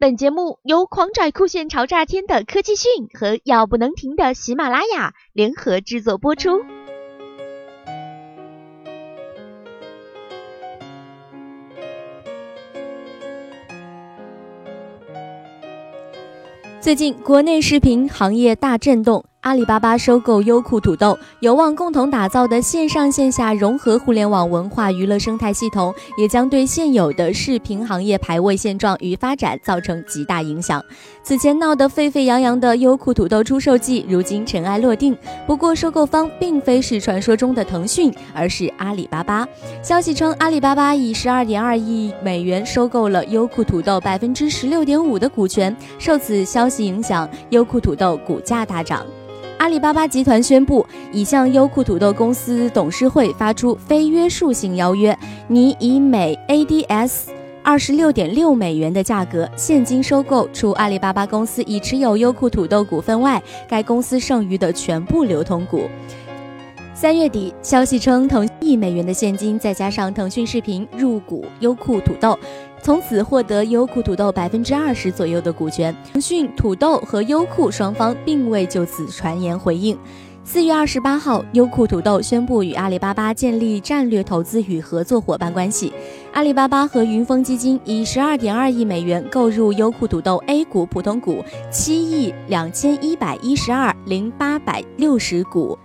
本节目由狂拽酷炫潮炸天的科技讯和要不能停的喜马拉雅联合制作播出。最近，国内视频行业大震动。阿里巴巴收购优酷土豆，有望共同打造的线上线下融合互联网文化娱乐生态系统，也将对现有的视频行业排位现状与发展造成极大影响。此前闹得沸沸扬扬的优酷土豆出售季，如今尘埃落定。不过，收购方并非是传说中的腾讯，而是阿里巴巴。消息称，阿里巴巴以十二点二亿美元收购了优酷土豆百分之十六点五的股权。受此消息影响，优酷土豆股价大涨。阿里巴巴集团宣布，已向优酷土豆公司董事会发出非约束性邀约，拟以每 ADS 二十六点六美元的价格现金收购除阿里巴巴公司已持有优酷土豆股份外，该公司剩余的全部流通股。三月底，消息称，腾亿美元的现金再加上腾讯视频入股优酷土豆。从此获得优酷土豆百分之二十左右的股权。腾讯、土豆和优酷双方并未就此传言回应。四月二十八号，优酷土豆宣布与阿里巴巴建立战略投资与合作伙伴关系。阿里巴巴和云峰基金以十二点二亿美元购入优酷土豆 A 股普通股七亿两千一百一十二零八百六十股，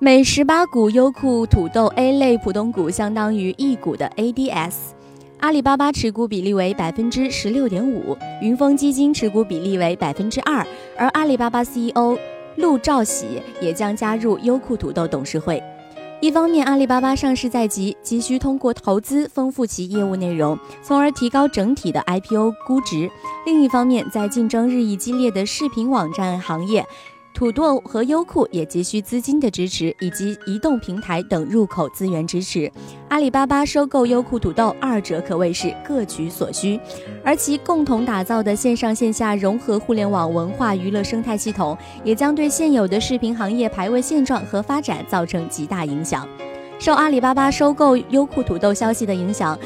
每十八股优酷土豆 A 类普通股相当于一股的 ADS。阿里巴巴持股比例为百分之十六点五，云峰基金持股比例为百分之二，而阿里巴巴 CEO 陆兆禧也将加入优酷土豆董事会。一方面，阿里巴巴上市在即，急需通过投资丰富其业务内容，从而提高整体的 IPO 估值；另一方面，在竞争日益激烈的视频网站行业。土豆和优酷也急需资金的支持，以及移动平台等入口资源支持。阿里巴巴收购优酷土豆，二者可谓是各取所需。而其共同打造的线上线下融合互联网文化娱乐生态系统，也将对现有的视频行业排位现状和发展造成极大影响。受阿里巴巴收购优酷土豆消息的影响，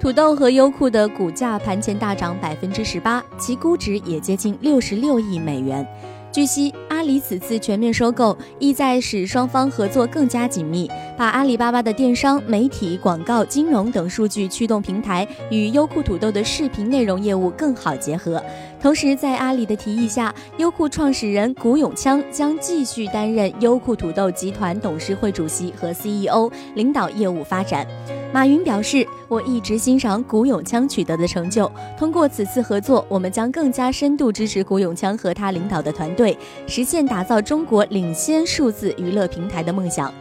土豆和优酷的股价盘前大涨百分之十八，其估值也接近六十六亿美元。据悉，阿里此次全面收购意在使双方合作更加紧密，把阿里巴巴的电商、媒体、广告、金融等数据驱动平台与优酷土豆的视频内容业务更好结合。同时，在阿里的提议下，优酷创始人古永锵将继续担任优酷土豆集团董事会主席和 CEO，领导业务发展。马云表示：“我一直欣赏古永锵取得的成就。通过此次合作，我们将更加深度支持古永锵和他领导的团队，实现打造中国领先数字娱乐平台的梦想。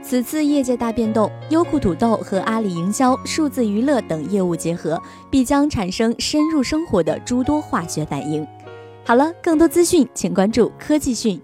此次业界大变动，优酷土豆和阿里营销、数字娱乐等业务结合，必将产生深入生活的诸多化学反应。”好了，更多资讯请关注科技讯。